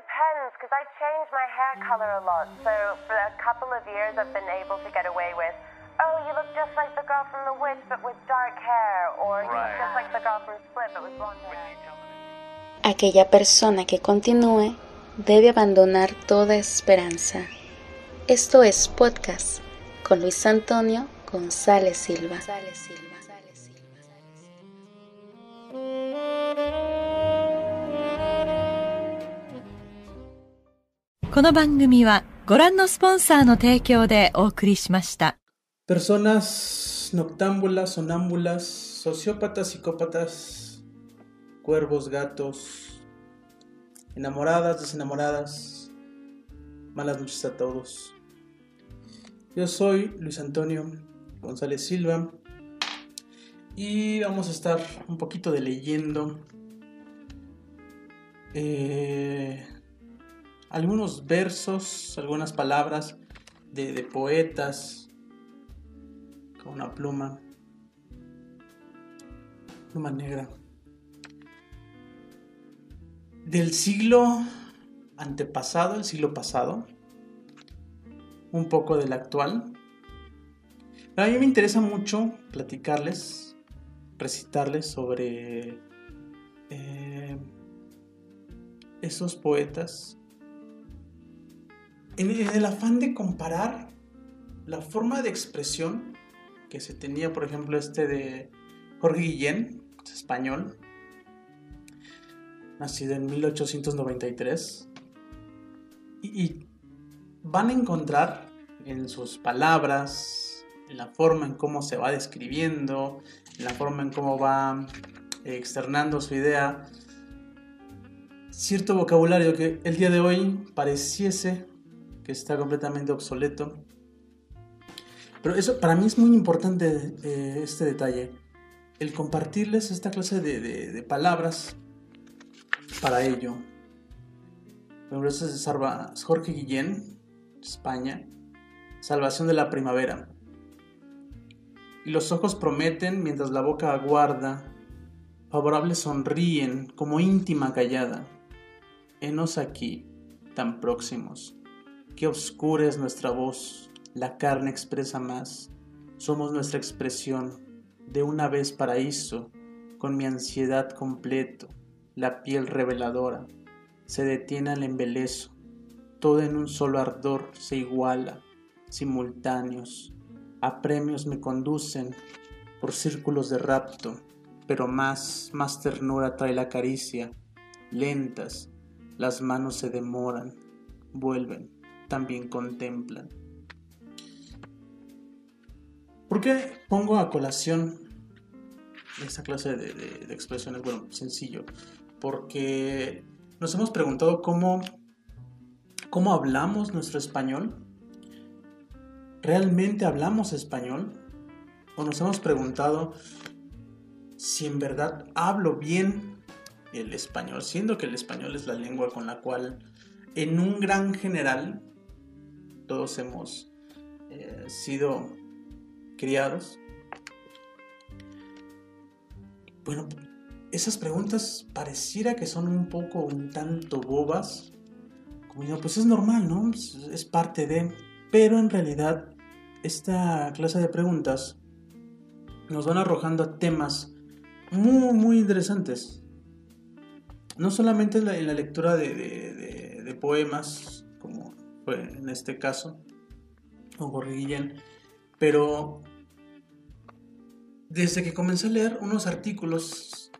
depends, because I change my hair color a lot. So for a couple of years, I've been able to get away with, oh, you look just like the girl from The Witch, but with dark hair, or you look just like the girl from Split, but with blonde hair. Aquella persona que continúe debe abandonar toda esperanza. Esto es podcast con Luis Antonio González Silva. この番組はご覧のスポンサーの提供でお送りしました。Personas noctámbulas, sonámbulas, sociópatas, psicópatas, cuervos, gatos, enamoradas, desenamoradas, malas noches a todos. Yo soy Luis Antonio González Silva y vamos a estar un poquito de leyendo eh, algunos versos, algunas palabras de, poetas con una pluma, pluma negra. Del siglo antepasado, el siglo pasado, un poco del actual. a mí me interesa mucho platicarles, recitarles sobre eh, esos poetas en el afán de comparar la forma de expresión que se tenía, por ejemplo, este de Jorge Guillén, español, nacido en 1893, y, van a encontrar en sus palabras, en la forma en cómo se va describiendo, en la forma en cómo va externando su idea, cierto vocabulario que el día de hoy pareciese está completamente obsoleto. Pero eso para mí es muy importante eh, este detalle. El compartirles esta clase de, palabras para ello. Por eso es Jorge Guillén, España. Salvación de la primavera. Y los ojos prometen mientras la boca aguarda. Favorables sonríen como íntima callada. Henos aquí, tan próximos Qué oscura es nuestra voz, la carne expresa más. Somos nuestra expresión, de una vez paraíso, con mi ansiedad completo, la piel reveladora. Se detiene al embelezo, todo en un solo ardor se iguala, simultáneos. A premios me conducen por círculos de rapto, pero más, más ternura trae la caricia. Lentas, las manos se demoran, vuelven también contemplan. ¿Por qué pongo a colación esta clase de, expresiones? Bueno, sencillo, porque nos hemos preguntado cómo, cómo hablamos nuestro español. ¿Realmente hablamos español? ¿O nos hemos preguntado si en verdad hablo bien el español, siendo que el español es la lengua con la cual en un gran general todos hemos eh, sido criados. Bueno, esas preguntas pareciera que son un poco, un tanto bobas. Como yo, pues es normal, ¿no? Es parte de... Pero en realidad, esta clase de preguntas nos van arrojando a temas muy, muy interesantes. No solamente en la, lectura de poemas, en este caso, con Jorge pero desde que comencé a leer unos artículos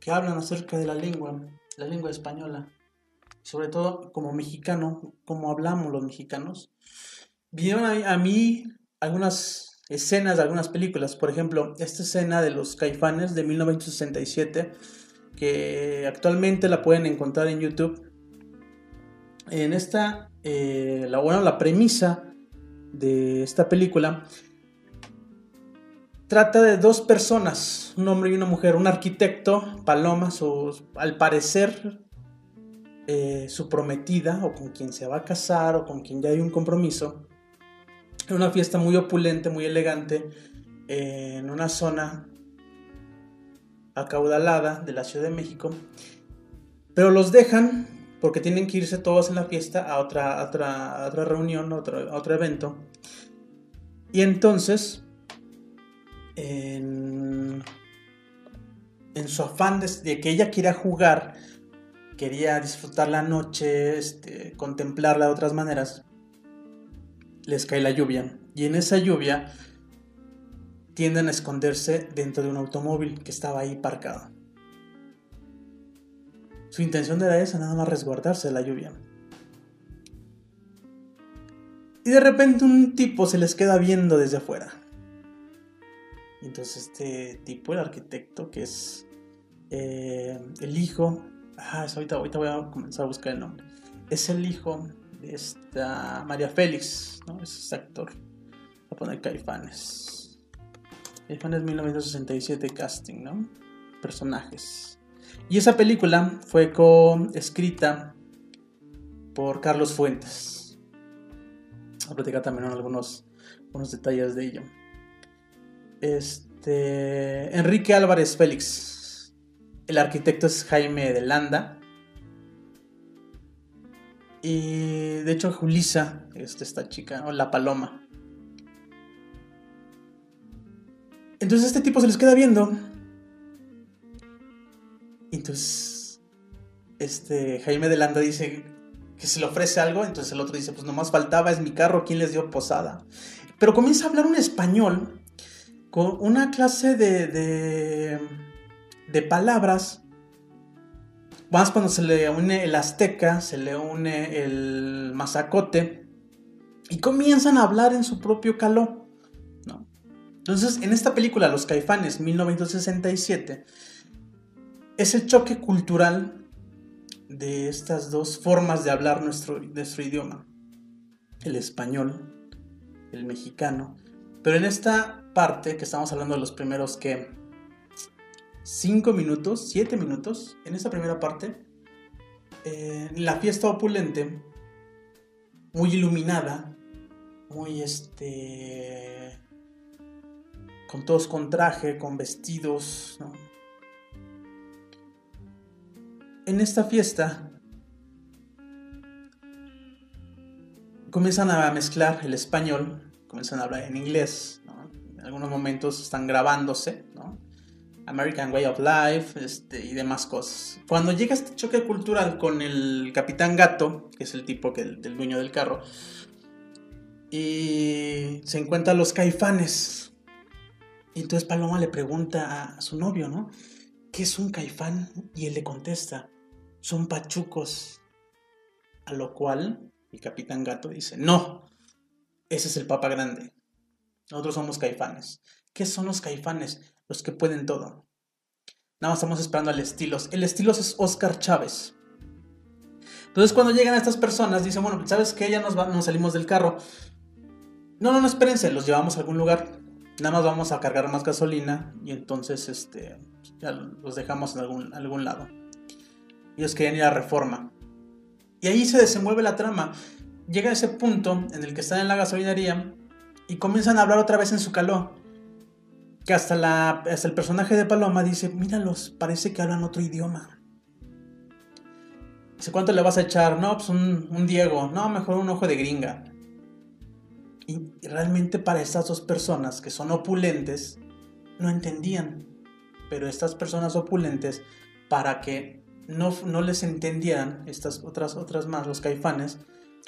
que hablan acerca de la lengua, la lengua española, sobre todo como mexicano, como hablamos los mexicanos, vieron a, mí algunas escenas de algunas películas, por ejemplo, esta escena de los caifanes de 1967, que actualmente la pueden encontrar en YouTube. En esta eh, la, bueno, la premisa de esta película trata de dos personas, un hombre y una mujer, un arquitecto, Paloma, al parecer eh, su prometida o con quien se va a casar o con quien ya hay un compromiso, en una fiesta muy opulente, muy elegante, en una zona acaudalada de la Ciudad de México, pero los dejan porque tienen que irse todos en la fiesta a otra, otra, otra reunión, a otro, otro evento. Y entonces, en, su afán de, que ella quiera jugar, quería disfrutar la noche, este, contemplarla de otras maneras, les cae la lluvia. Y en esa lluvia tienden a esconderse dentro de un automóvil que estaba ahí parcado. Su intención era esa, nada más resguardarse de la lluvia. Y de repente un tipo se les queda viendo desde afuera. Entonces este tipo, el arquitecto, que es eh, el hijo... Ah, ahorita, ahorita voy a comenzar a buscar el nombre. Es el hijo de esta María Félix, ¿no? Es actor. Voy a poner Caifanes. Caifanes 1967 casting, ¿no? Personajes. Y esa película fue escrita por Carlos Fuentes. Voy a platicar también algunos, detalles de ello. Este, Enrique Álvarez Félix. El arquitecto es Jaime de Landa. Y de hecho, Julisa, este, esta chica, o la paloma. Entonces este tipo se les queda viendo entonces, este, Jaime de Landa dice que se le ofrece algo, entonces el otro dice, pues nomás faltaba, es mi carro, ¿quién les dio posada? Pero comienza a hablar un español con una clase de, de, de palabras. Más cuando se le une el azteca, se le une el mazacote, y comienzan a hablar en su propio caló. ¿no? Entonces, en esta película, Los Caifanes, 1967, es el choque cultural de estas dos formas de hablar nuestro, nuestro idioma. El español, el mexicano. Pero en esta parte que estamos hablando de los primeros que 5 minutos, 7 minutos, en esta primera parte, eh, la fiesta opulente, muy iluminada, muy este, con todos con traje, con vestidos, ¿no? En esta fiesta comienzan a mezclar el español, comienzan a hablar en inglés, en algunos momentos están grabándose, American Way of Life este, y demás cosas. Cuando llega este choque cultural con el capitán Gato, que es el tipo que, del dueño del carro, y se encuentran los caifanes. Y entonces Paloma le pregunta a su novio, ¿no? ¿Qué es un caifán? Y él le contesta, son pachucos. A lo cual el capitán gato dice, no, ese es el papa grande. Nosotros somos caifanes. ¿Qué son los caifanes? Los que pueden todo. Nada más estamos esperando al estilos. El estilos es Oscar Chávez. Entonces cuando llegan estas personas, dicen, bueno, ¿sabes qué? Ya nos, nos salimos del carro. No, no, no, espérense, los llevamos a algún lugar. Nada más vamos a cargar más gasolina y entonces este, ya los dejamos en algún, algún lado. Ellos querían ir a reforma. Y ahí se desenvuelve la trama. Llega a ese punto en el que están en la gasolinería y comienzan a hablar otra vez en su calor. Que hasta, la, el personaje de Paloma dice, míralos, parece que hablan otro idioma. Dice, ¿cuánto le vas a echar? No, pues un, un Diego. No, mejor un ojo de gringa. Y realmente para estas dos personas que son opulentes, no entendían. Pero estas personas opulentes, para que no, les entendían, estas otras, otras más, los caifanes,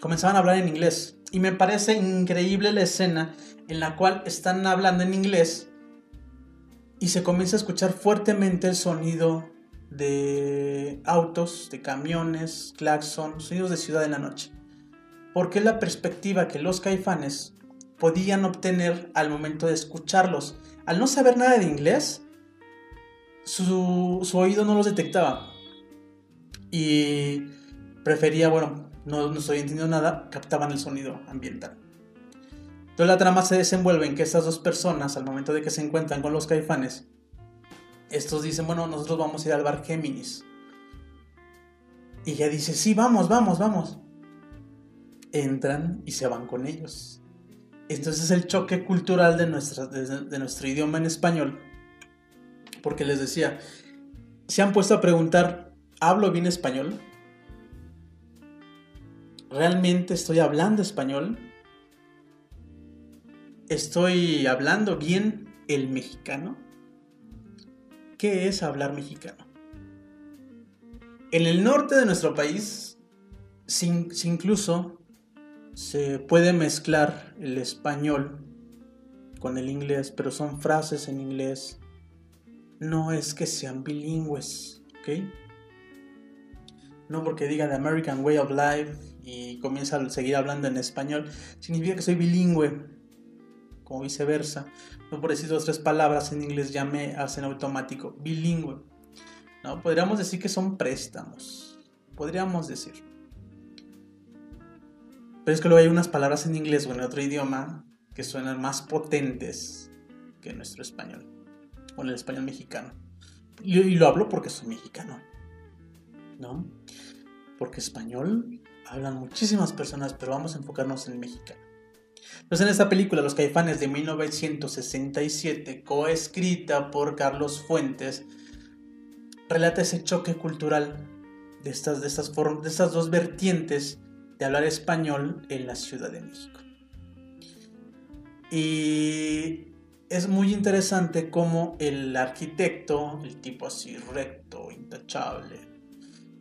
comenzaban a hablar en inglés. Y me parece increíble la escena en la cual están hablando en inglés y se comienza a escuchar fuertemente el sonido de autos, de camiones, claxon, sonidos de ciudad en la noche. Porque es la perspectiva que los caifanes podían obtener al momento de escucharlos. Al no saber nada de inglés, su, su oído no los detectaba. Y prefería, bueno, no, no estoy entendiendo nada, captaban el sonido ambiental. Entonces la trama se desenvuelve en que estas dos personas, al momento de que se encuentran con los caifanes, estos dicen, bueno, nosotros vamos a ir al bar Géminis. Y ella dice, sí, vamos, vamos, vamos. Entran y se van con ellos. Entonces es el choque cultural de, nuestra, de nuestro idioma en español. Porque les decía, se han puesto a preguntar ¿hablo bien español? ¿realmente estoy hablando español? ¿Estoy hablando bien el mexicano? ¿Qué es hablar mexicano? En el norte de nuestro país, sin, incluso se puede mezclar el español con el inglés, pero son frases en inglés. No es que sean bilingües, ¿ok? No porque diga The American Way of Life y comienza a seguir hablando en español, significa que soy bilingüe, como viceversa. No por decir dos tres palabras en inglés ya me hacen automático bilingüe. ¿no? Podríamos decir que son préstamos. Podríamos decir. Pero es que luego hay unas palabras en inglés o en otro idioma que suenan más potentes que nuestro español. O en el español mexicano. Y, y lo hablo porque soy mexicano. ¿No? Porque español hablan muchísimas personas, pero vamos a enfocarnos en mexicano. Entonces en esta película Los Caifanes de 1967, coescrita por Carlos Fuentes, relata ese choque cultural de estas, de estas, de estas dos vertientes de hablar español en la Ciudad de México. Y es muy interesante cómo el arquitecto, el tipo así recto, intachable,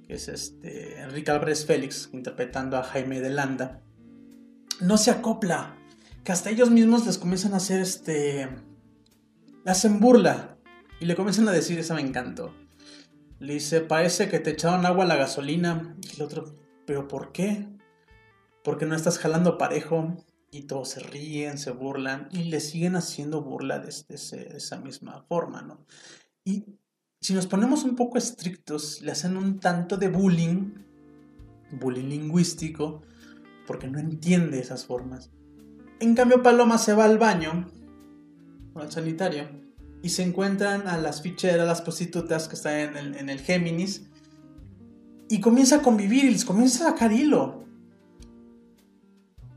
es este Enrique Álvarez Félix, interpretando a Jaime de Landa, no se acopla, que hasta ellos mismos les comienzan a hacer este... Hacen burla y le comienzan a decir, esa me encantó le dice, parece que te echaron agua a la gasolina. Y el otro, ¿pero por qué? Porque no estás jalando parejo. Y todos se ríen, se burlan y le siguen haciendo burla de, esa misma forma, ¿no? Y si nos ponemos un poco estrictos, le hacen un tanto de bullying, bullying lingüístico, porque no entiende esas formas. En cambio, Paloma se va al baño, al sanitario, y se encuentran a las ficheras, las prostitutas que están en el, en el Géminis y comienza a convivir y les comienza a sacar hilo.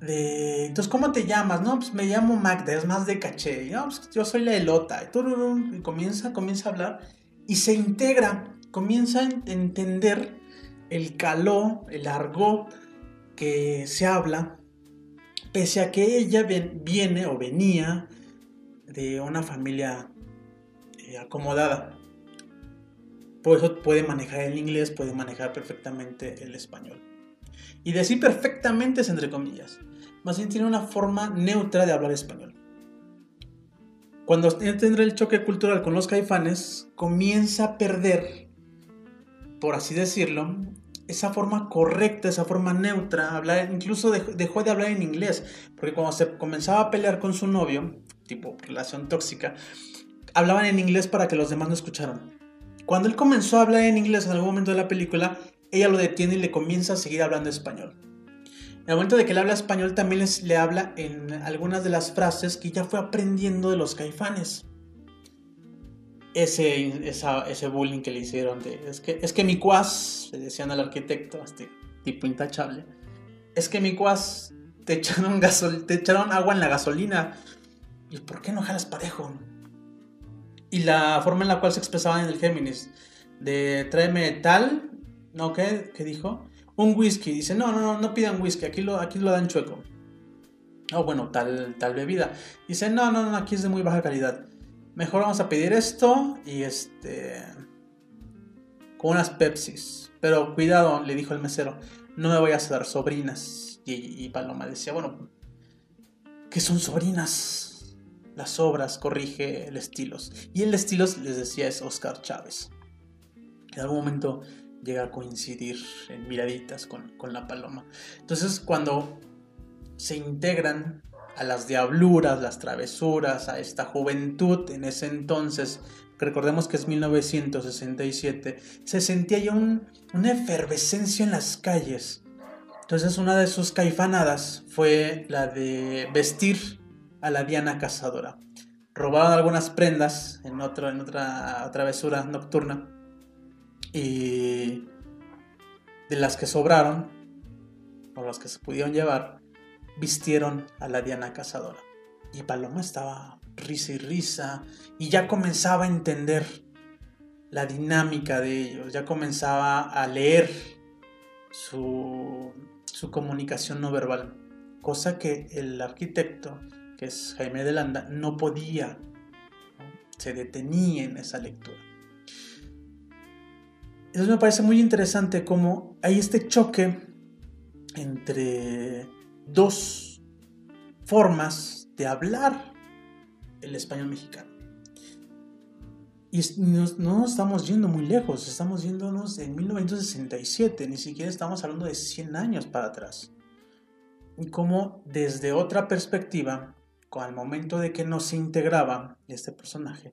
De, entonces, ¿cómo te llamas? No, pues me llamo Magda, es más de caché. No, pues yo soy la elota. Y, comienza, comienza a hablar y se integra, comienza a entender el caló, el argot que se habla, pese a que ella viene o venía de una familia eh, acomodada. Por eso puede manejar el inglés, puede manejar perfectamente el español. Y decir perfectamente es entre comillas. Más bien tiene una forma neutra de hablar español. Cuando tendrá el choque cultural con los caifanes, comienza a perder, por así decirlo, esa forma correcta, esa forma neutra, hablar, incluso dejó de hablar en inglés, porque cuando se comenzaba a pelear con su novio, tipo relación tóxica, hablaban en inglés para que los demás no escucharan. Cuando él comenzó a hablar en inglés en algún momento de la película, ella lo detiene y le comienza a seguir hablando español. El momento de que él habla español, también le habla en algunas de las frases que ya fue aprendiendo de los caifanes. Ese, ese bullying que le hicieron de, es que, es que mi cuas, le decían al arquitecto, este tipo intachable, es que mi cuas te echaron, gasol, te echaron agua en la gasolina. ¿Y por qué no jalas parejo? y la forma en la cual se expresaba en el Géminis, de tráeme tal, ¿no? ¿Qué, ¿Qué dijo? Un whisky, dice, no, no, no, no pidan whisky, aquí lo, aquí lo dan chueco. O bueno, tal, tal bebida. Dice, no, no, no, aquí es de muy baja calidad. Mejor vamos a pedir esto y este... Con unas Pepsis. Pero cuidado, le dijo el mesero, no me voy a dar sobrinas. Y, y Paloma decía, bueno, ¿qué son sobrinas? las obras, corrige el estilos. Y el estilos, les decía, es Oscar Chávez. En algún momento llega a coincidir en miraditas con, la paloma. Entonces, cuando se integran a las diabluras, las travesuras, a esta juventud en ese entonces, recordemos que es 1967, se sentía ya una efervescencia en las calles. Entonces una de sus caifanadas fue la de vestir a la Diana cazadora. Robaron algunas prendas en, otro, en otra travesura nocturna y de las que sobraron, o las que se pudieron llevar, vistieron a la Diana cazadora. Y Paloma estaba risa y risa y ya comenzaba a entender la dinámica de ellos, ya comenzaba a leer su, su comunicación no verbal, cosa que el arquitecto, que es Jaime de Landa, no podía, se detenía en esa lectura. Entonces me parece muy interesante cómo hay este choque entre dos formas de hablar el español mexicano. Y no nos estamos yendo muy lejos, estamos yéndonos en 1967, ni siquiera estamos hablando de 100 años para atrás. Y como desde otra perspectiva, con el momento de que no se integraba este personaje,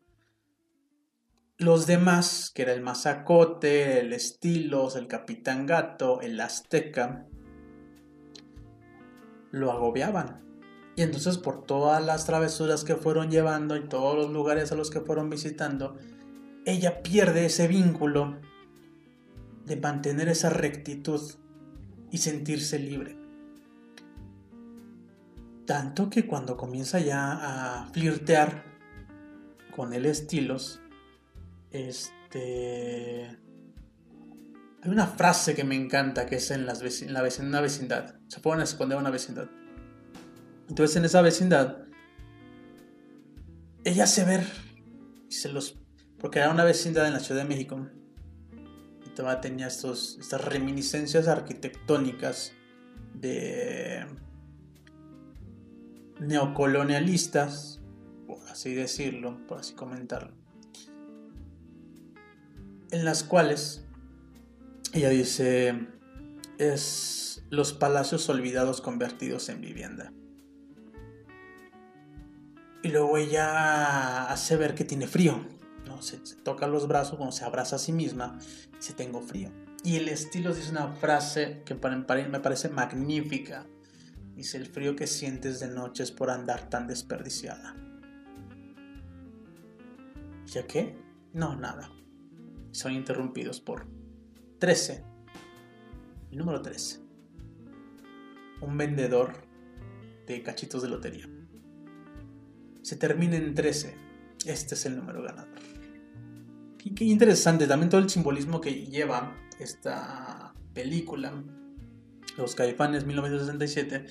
los demás, que era el Mazacote, el Estilos, el Capitán Gato, el Azteca, lo agobiaban. Y entonces por todas las travesuras que fueron llevando y todos los lugares a los que fueron visitando, ella pierde ese vínculo de mantener esa rectitud y sentirse libre. Tanto que cuando comienza ya a flirtear con el estilos, este... Hay una frase que me encanta que es en, la una vecindad. Se pueden esconder una vecindad. Entonces en esa vecindad, ella hace ver, se los, porque era una vecindad en la Ciudad de México, y tenía estos, estas reminiscencias arquitectónicas de neocolonialistas, por así decirlo, por así comentarlo, en las cuales ella dice, es los palacios olvidados convertidos en vivienda. Y luego ella hace ver que tiene frío. ¿no? Se, toca los brazos, cuando se abraza a sí misma, dice tengo frío. Y el estilo dice una frase que me parece magnífica. Dice, el frío que sientes de noche es por andar tan desperdiciada. ¿Ya qué? No, nada. Son interrumpidos por 13. El número 13. Un vendedor de cachitos de lotería se termina en 13. Este es el número ganador. Qué, interesante también todo el simbolismo que lleva esta película, Los Caifanes 1967,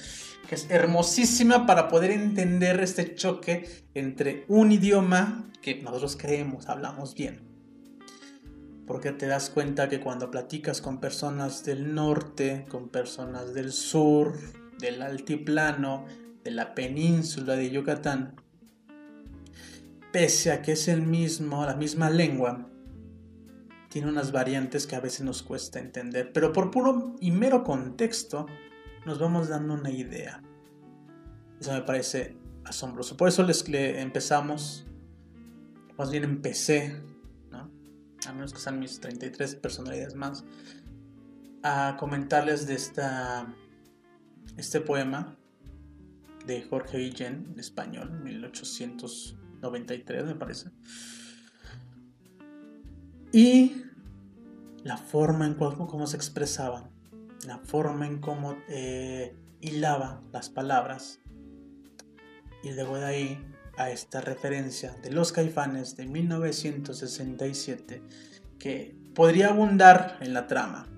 que es hermosísima para poder entender este choque entre un idioma que nosotros creemos, hablamos bien. Porque te das cuenta que cuando platicas con personas del norte, con personas del sur, del altiplano, de la península de Yucatán, pese a que es el mismo, la misma lengua, tiene unas variantes que a veces nos cuesta entender, pero por puro y mero contexto nos vamos dando una idea. Eso me parece asombroso. Por eso les empezamos, más bien empecé. A menos que sean mis 33 personalidades más, a comentarles de esta, este poema de Jorge Guillén, en español, 1800. 93 me parece. Y la forma en cómo, se expresaba, la forma en cómo eh, hilaba las palabras. Y luego de ahí a esta referencia de los caifanes de 1967 que podría abundar en la trama.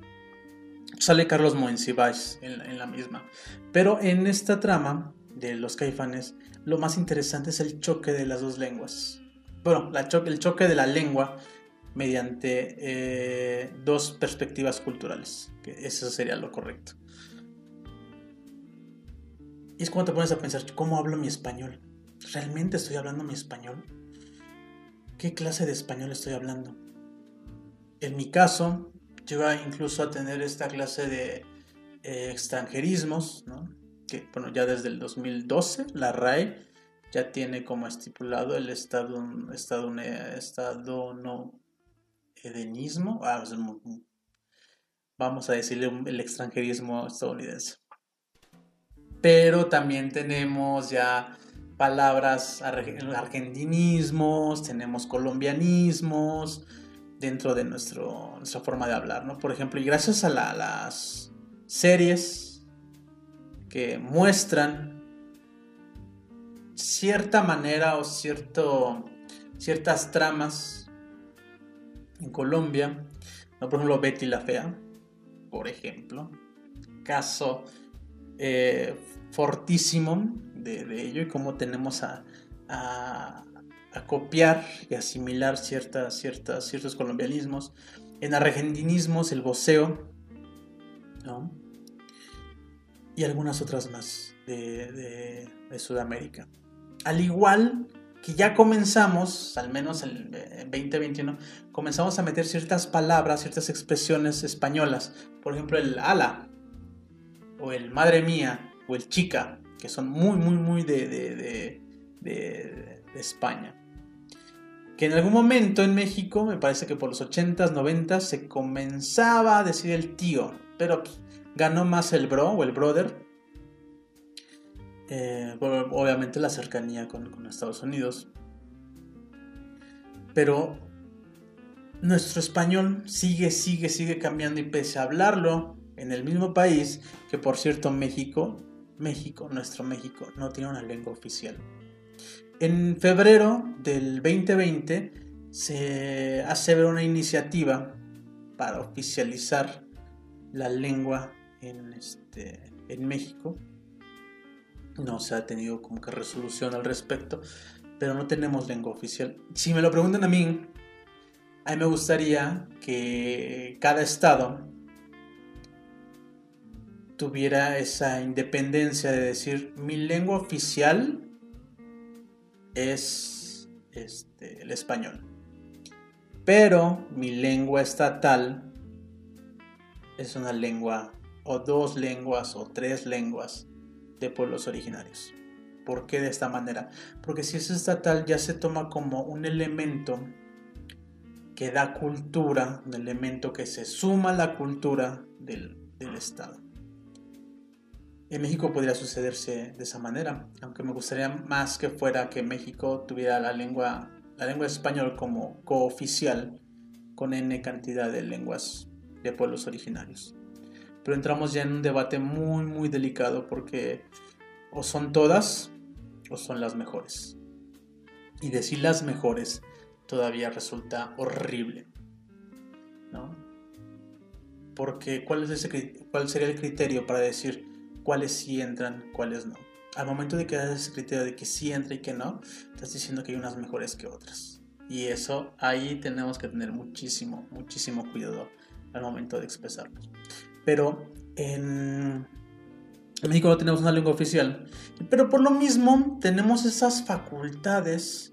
Sale Carlos Moensibais en, en la misma. Pero en esta trama de los caifanes lo más interesante es el choque de las dos lenguas. Bueno, el choque de la lengua mediante eh, dos perspectivas culturales. Que eso sería lo correcto. Y es cuando te pones a pensar, ¿cómo hablo mi español? ¿Realmente estoy hablando mi español? ¿Qué clase de español estoy hablando? En mi caso, lleva incluso a tener esta clase de eh, extranjerismos, ¿no? que bueno, ya desde el 2012 la RAE ya tiene como estipulado el estado, estado, estado no edenismo, ah, vamos a decirle el extranjerismo estadounidense. Pero también tenemos ya palabras argentinismos, tenemos colombianismos dentro de nuestro, nuestra forma de hablar, ¿no? Por ejemplo, y gracias a las series que muestran cierta manera o cierto, ciertas tramas en Colombia. Por ejemplo, Betty la Fea, por ejemplo. caso eh, fortísimo de, ello y cómo tenemos a, a, copiar y asimilar ciertas, ciertas, ciertos colombianismos. En argentinismos, el voceo, y algunas otras más de, de Sudamérica. Al igual que ya comenzamos, al menos el 2021, comenzamos a meter ciertas palabras, ciertas expresiones españolas. Por ejemplo, el ala, o el madre mía, o el chica, que son muy, muy, muy de, de, de, España. Que en algún momento en México, me parece que por los 80s, 90s, se comenzaba a decir el tío, pero ganó más el bro o el brother eh, obviamente la cercanía con, Estados Unidos. Pero nuestro español sigue, sigue, sigue cambiando y pese a hablarlo en el mismo país, que por cierto México, México, nuestro México, no tiene una lengua oficial. En febrero del 2020 se hace ver una iniciativa para oficializar la lengua en, este, en México no se ha tenido como que resolución al respecto, pero no tenemos lengua oficial. Si me lo preguntan a mí, a mí me gustaría que cada estado tuviera esa independencia de decir mi lengua oficial es este, el español. Pero mi lengua estatal es una lengua o dos lenguas o tres lenguas de pueblos originarios. ¿Por qué de esta manera? Porque si es estatal ya se toma como un elemento que da cultura, un elemento que se suma a la cultura del, Estado. En México podría sucederse de esa manera, aunque me gustaría más que fuera que México tuviera la lengua, la lengua español como cooficial con n cantidad de lenguas de pueblos originarios pero entramos ya en un debate muy, muy delicado porque o son todas o son las mejores. Y decir las mejores todavía resulta horrible. ¿No? Porque ¿cuál, es ese, ¿cuál sería el criterio para decir cuáles sí entran, cuáles no? Al momento de que das ese criterio de que sí entra y que no, estás diciendo que hay unas mejores que otras. Y eso ahí tenemos que tener muchísimo, muchísimo cuidado al momento de expresarnos pero en, México no tenemos una lengua oficial. Pero por lo mismo tenemos esas facultades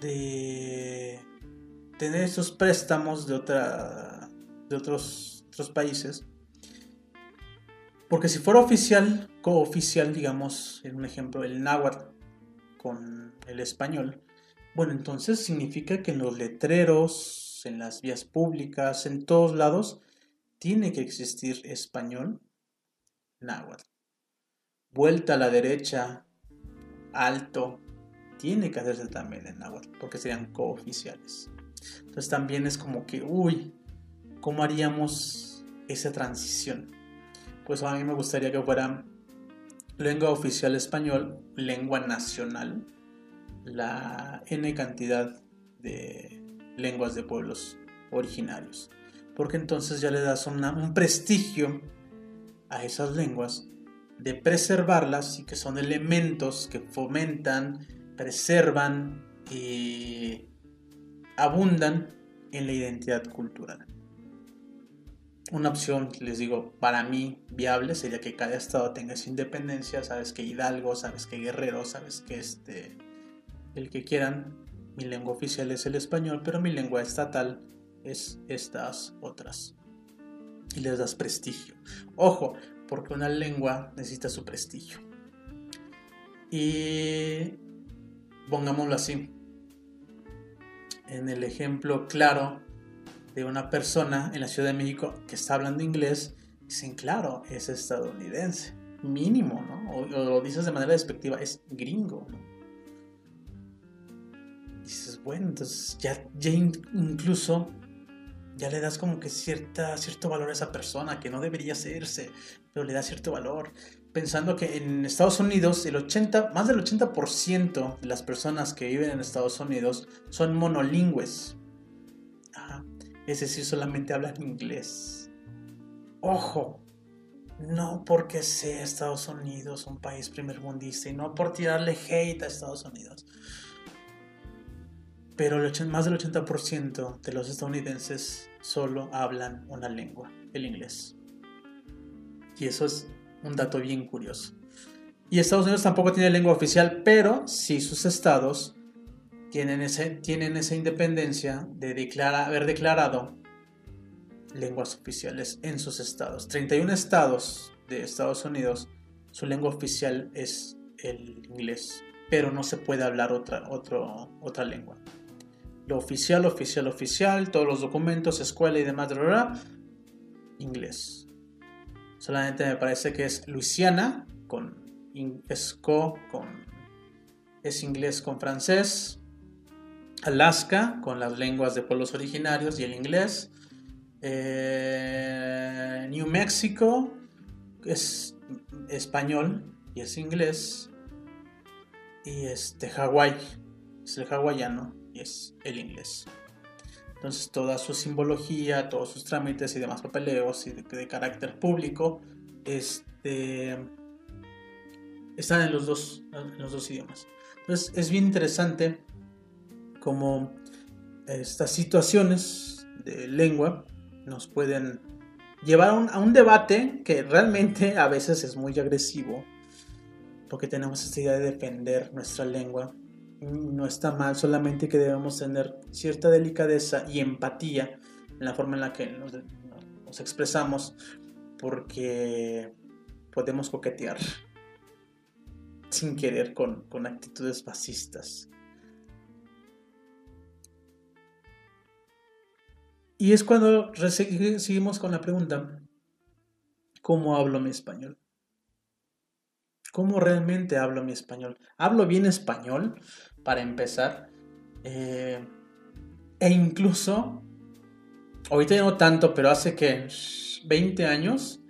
de tener esos préstamos de, otra, de otros, otros países. Porque si fuera oficial, cooficial, digamos, en un ejemplo, el náhuatl con el español, bueno, entonces significa que en los letreros, en las vías públicas, en todos lados, tiene que existir español, náhuatl. Vuelta a la derecha, alto, tiene que hacerse también en náhuatl, porque serían cooficiales. Entonces también es como que, uy, ¿cómo haríamos esa transición? Pues a mí me gustaría que fuera lengua oficial español, lengua nacional, la n cantidad de lenguas de pueblos originarios porque entonces ya le das un prestigio a esas lenguas de preservarlas y que son elementos que fomentan, preservan y abundan en la identidad cultural. Una opción, les digo, para mí viable sería que cada estado tenga su independencia. Sabes que Hidalgo, sabes que Guerrero, sabes que este, el que quieran. Mi lengua oficial es el español, pero mi lengua estatal es estas otras. Y les das prestigio. Ojo, porque una lengua necesita su prestigio. Y pongámoslo así. En el ejemplo claro de una persona en la Ciudad de México que está hablando inglés, dicen, claro, es estadounidense. Mínimo, ¿no? O, lo dices de manera despectiva, es gringo, dices, bueno, entonces ya, ya incluso ya le das como que cierta, cierto valor a esa persona que no debería hacerse, pero le da cierto valor. Pensando que en Estados Unidos el 80, más del 80% de las personas que viven en Estados Unidos son monolingües. Es decir, solamente hablan inglés. Ojo, no porque sea Estados Unidos un país primermundista y no por tirarle hate a Estados Unidos. Pero más del 80% de los estadounidenses solo hablan una lengua, el inglés. Y eso es un dato bien curioso. Y Estados Unidos tampoco tiene lengua oficial, pero sí sus estados tienen, esa independencia de declarar, haber declarado lenguas oficiales en sus estados. 31 estados de Estados Unidos, su lengua oficial es el inglés, pero no se puede hablar otra, otra lengua. Lo oficial, oficial, oficial, todos los documentos, escuela y demás, inglés. Solamente me parece que es Luisiana con con es inglés con francés. Alaska con las lenguas de pueblos originarios y el inglés. Eh, New Mexico es español y es inglés. Y este Hawái es el hawaiano y es el inglés. Entonces toda su simbología, todos sus trámites y demás papeleos y de, carácter público este, están en los, dos, en los dos idiomas. Entonces es bien interesante cómo estas situaciones de lengua nos pueden llevar a un, debate que realmente a veces es muy agresivo, porque tenemos esta idea de defender nuestra lengua. No está mal, solamente que debemos tener cierta delicadeza y empatía en la forma en la que nos, expresamos, porque podemos coquetear sin querer con, con actitudes fascistas. Y es cuando seguimos con la pregunta, ¿cómo hablo mi español? ¿Cómo realmente hablo mi español? ¿Hablo bien español, para empezar? Eh, e incluso, ahorita ya no tanto, pero hace que 20 años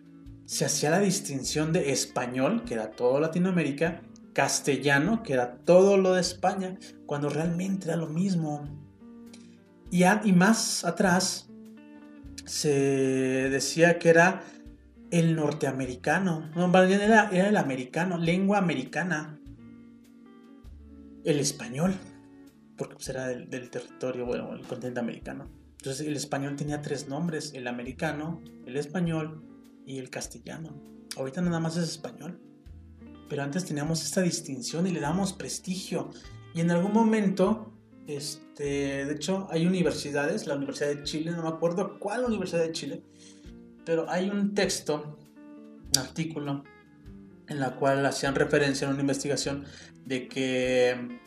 se hacía la distinción de español, que era todo Latinoamérica, castellano, que era todo lo de España, cuando realmente era lo mismo. Y, más atrás se decía que era el norteamericano. No, era, era el americano, lengua americana. El español, porque pues, era del, territorio, bueno, el continente americano. Entonces el español tenía tres nombres, el americano, el español y el castellano. Ahorita nada más es español. Pero antes teníamos esta distinción y le damos prestigio. Y en algún momento este, de hecho, hay universidades, la Universidad de Chile, no me acuerdo cuál Universidad de Chile, pero hay un texto, un artículo, en la cual hacían referencia en una investigación de que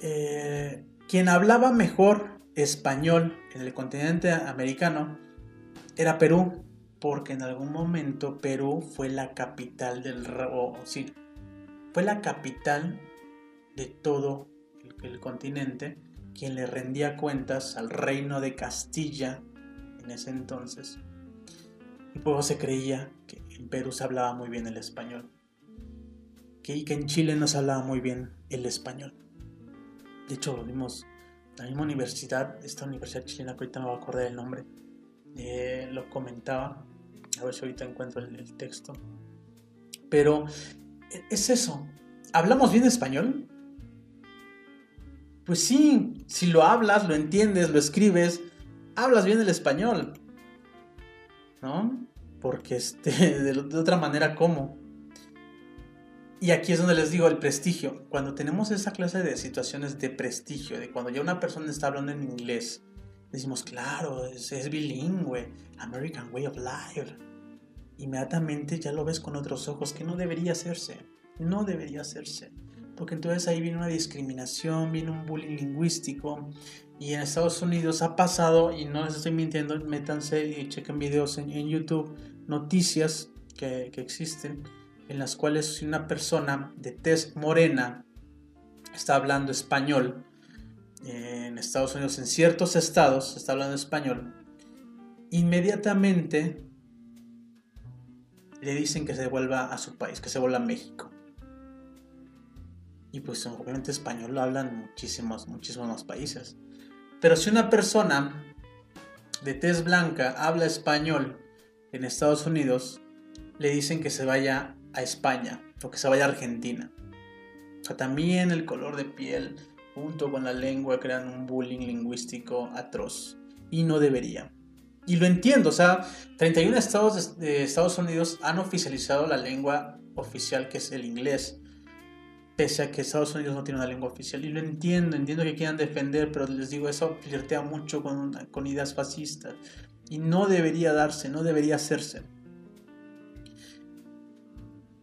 eh, quien hablaba mejor español en el continente americano era Perú, porque en algún momento Perú fue la capital del... O, sí, fue la capital de todo el continente, quien le rendía cuentas al reino de Castilla en ese entonces. Y luego se creía que en Perú se hablaba muy bien el español. Que, que en Chile no se hablaba muy bien el español. De hecho, vimos la misma universidad, esta universidad chilena que ahorita no me voy a acordar el nombre, eh, lo comentaba. A ver si ahorita encuentro el texto. Pero e, es eso. ¿Hablamos bien español? Pues sí, si lo hablas, lo entiendes, lo escribes, hablas bien el español. ¿No? Porque este, de, otra manera, ¿cómo? Y aquí es donde les digo el prestigio. Cuando tenemos esa clase de situaciones de prestigio, de cuando ya una persona está hablando en inglés, decimos, claro, es, es bilingüe, American Way of Life. Inmediatamente ya lo ves con otros ojos, que no debería hacerse. No debería hacerse porque entonces ahí viene una discriminación, viene un bullying lingüístico. Y en Estados Unidos ha pasado, y no les estoy mintiendo, métanse y chequen videos en, YouTube, noticias que, existen, en las cuales si una persona de tez morena está hablando español, en Estados Unidos, en ciertos estados, está hablando español, inmediatamente le dicen que se vuelva a su país, que se vuelva a México. Y pues obviamente español lo hablan muchísimos, muchísimos más países. Pero si una persona de tez blanca habla español en Estados Unidos, le dicen que se vaya a España o que se vaya a Argentina. O sea, también el color de piel junto con la lengua crean un bullying lingüístico atroz y no debería. Y lo entiendo, o sea, 31 estados de Estados Unidos han oficializado la lengua oficial que es el inglés, pese a que Estados Unidos no tiene una lengua oficial. Y lo entiendo, entiendo que quieran defender, pero les digo, eso flirtea mucho con, ideas fascistas. Y no debería darse, no debería hacerse.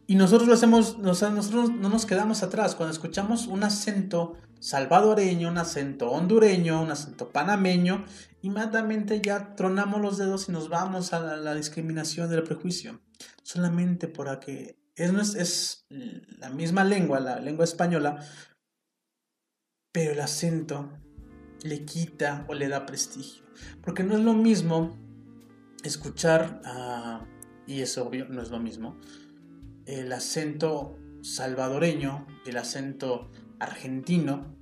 Y nosotros lo hacemos, nosotros no nos quedamos atrás. Cuando escuchamos un acento salvadoreño, un acento hondureño, un acento panameño, inmediatamente ya tronamos los dedos y nos vamos a la, discriminación del prejuicio. Solamente porque es, es la misma lengua, la lengua española, pero el acento le quita o le da prestigio. Porque no es lo mismo escuchar, y es obvio, no es lo mismo, el acento salvadoreño, el acento argentino.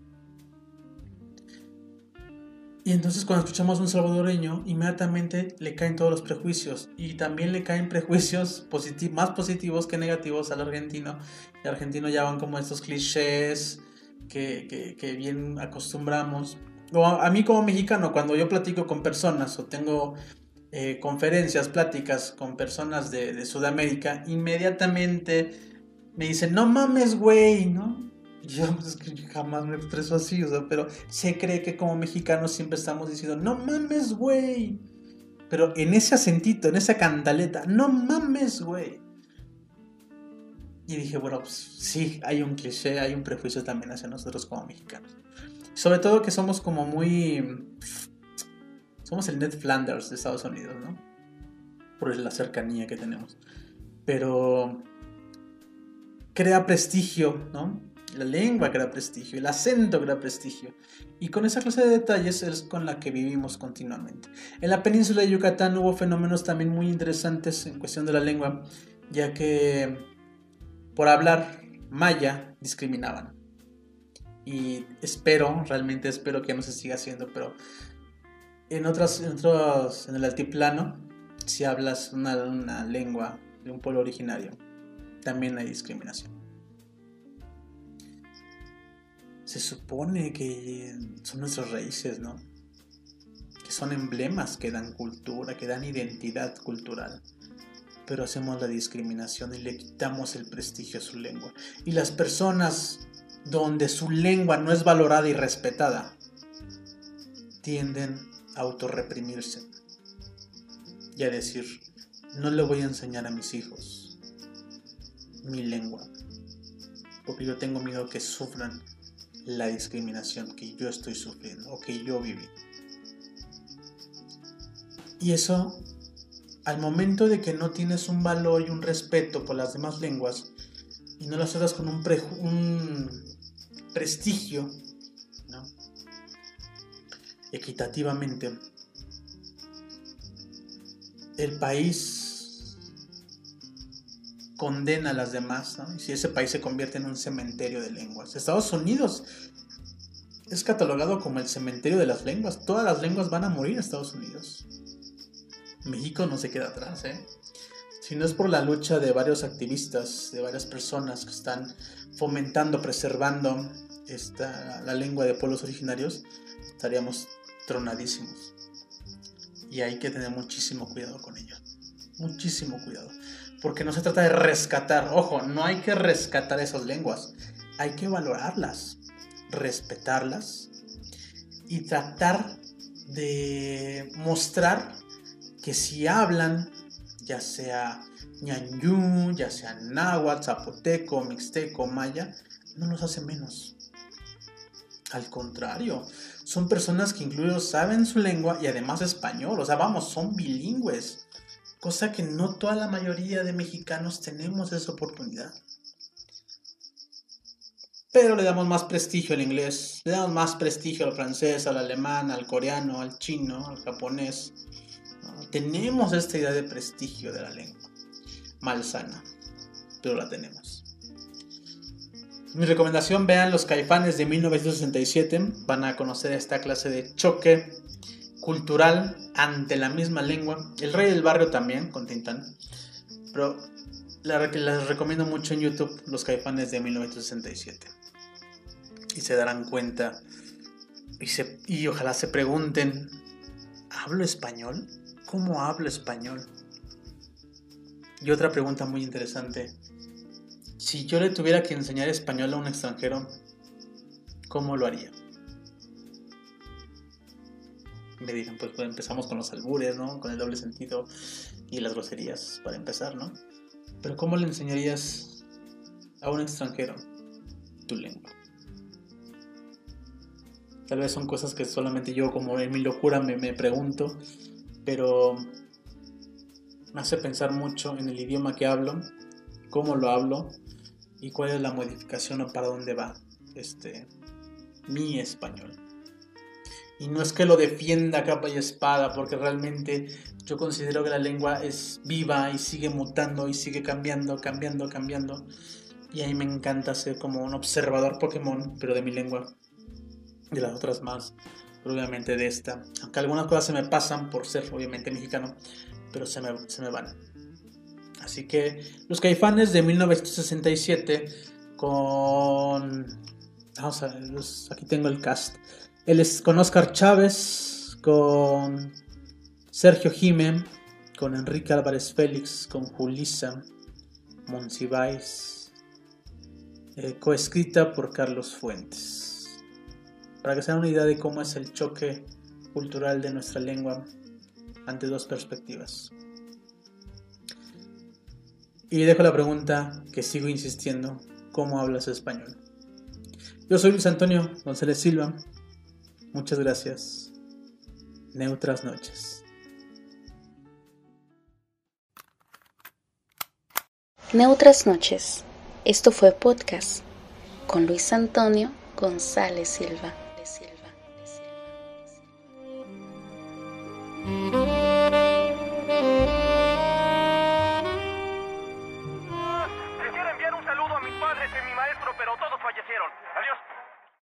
Y entonces cuando escuchamos un salvadoreño, inmediatamente le caen todos los prejuicios. Y también le caen prejuicios más positivos que negativos al argentino. El argentino ya van como estos clichés que, que, bien acostumbramos. O a, mí como mexicano, cuando yo platico con personas o tengo eh, conferencias, pláticas con personas de, de, Sudamérica, inmediatamente me dicen, no mames, güey, ¿no? Yo pues, jamás me expreso así, o sea, pero se cree que como mexicanos siempre estamos diciendo, no mames, güey. Pero en ese acentito, en esa cantaleta, no mames, güey. Y dije, bueno, pues sí, hay un cliché, hay un prejuicio también hacia nosotros como mexicanos. Sobre todo que somos como muy somos el Ned Flanders de Estados Unidos, ¿no? Por la cercanía que tenemos. Pero crea prestigio, ¿no? La lengua crea prestigio, el acento crea prestigio. Y con esa clase de detalles es con la que vivimos continuamente. En la península de Yucatán hubo fenómenos también muy interesantes en cuestión de la lengua, ya que por hablar maya discriminaban. Y espero, realmente espero que no se siga haciendo, pero en otras, en en el altiplano, si hablas una, lengua de un pueblo originario, también hay discriminación. Se supone que son nuestras raíces, ¿no? Que son emblemas que dan cultura, que dan identidad cultural. Pero hacemos la discriminación y le quitamos el prestigio a su lengua. Y las personas donde su lengua no es valorada y respetada tienden autorreprimirse y a decir, no le voy a enseñar a mis hijos mi lengua, porque yo tengo miedo que sufran la discriminación que yo estoy sufriendo o que yo viví. Y eso, al momento de que no tienes un valor y un respeto por las demás lenguas y no las tratas con un, un prestigio, equitativamente, el país condena a las demás, si ese país se convierte en un cementerio de lenguas. Estados Unidos es catalogado como el cementerio de las lenguas. Todas las lenguas van a morir en Estados Unidos. México no se queda atrás, ¿eh? Si no es por la lucha de varios activistas, de varias personas que están fomentando, preservando esta, la lengua de pueblos originarios, estaríamos tronadísimos. Y hay que tener muchísimo cuidado con ello. Muchísimo cuidado. Porque no se trata de rescatar, ojo, no hay que rescatar esas lenguas. Hay que valorarlas, respetarlas y tratar de mostrar que si hablan, ya sea ñanyú, ya sea náhuatl, zapoteco, mixteco, maya, no los hace menos. Al contrario, son personas que incluso saben su lengua y además español. O sea, vamos, son bilingües. Cosa que no toda la mayoría de mexicanos tenemos esa oportunidad. Pero le damos más prestigio al inglés, le damos más prestigio al francés, al alemán, al coreano, al chino, al japonés. Tenemos esta idea de prestigio de la lengua. Malsana, pero la tenemos. Mi recomendación, vean Los Caifanes de 1967. Van a conocer esta clase de choque cultural ante la misma lengua. El Rey del Barrio también, con Tintán. Pero la que les recomiendo mucho en YouTube, Los Caifanes de 1967. Y se darán cuenta y, y ojalá se pregunten, ¿hablo español? ¿Cómo hablo español? Y otra pregunta muy interesante, si yo le tuviera que enseñar español a un extranjero, ¿cómo lo haría? Me dirán, pues, pues, empezamos con los albures, ¿no? Con el doble sentido y las groserías para empezar, ¿no? Pero ¿cómo le enseñarías a un extranjero tu lengua? Tal vez son cosas que solamente yo como en mi locura me, me pregunto, pero me hace pensar mucho en el idioma que hablo, cómo lo hablo y cuál es la modificación o para dónde va este mi español. Y no es que lo defienda capa y espada, porque realmente yo considero que la lengua es viva y sigue mutando y sigue cambiando, cambiando, cambiando. Y a mí me encanta ser como un observador Pokémon, pero de mi lengua de las otras más, obviamente de esta. Aunque algunas cosas se me pasan por ser obviamente mexicano, pero se me, se me van. Así que los caifanes de 1967 con... Vamos a ver, aquí tengo el cast. Él es con Oscar Chávez, con Sergio Jiménez, con Enrique Álvarez Félix, con Julisa Monsiváis, eh, coescrita por Carlos Fuentes para que se una idea de cómo es el choque cultural de nuestra lengua ante dos perspectivas. Y dejo la pregunta que sigo insistiendo, ¿cómo hablas español? Yo soy Luis Antonio González Silva. Muchas gracias. Neutras noches. Neutras noches. Esto fue podcast con Luis Antonio González Silva. You.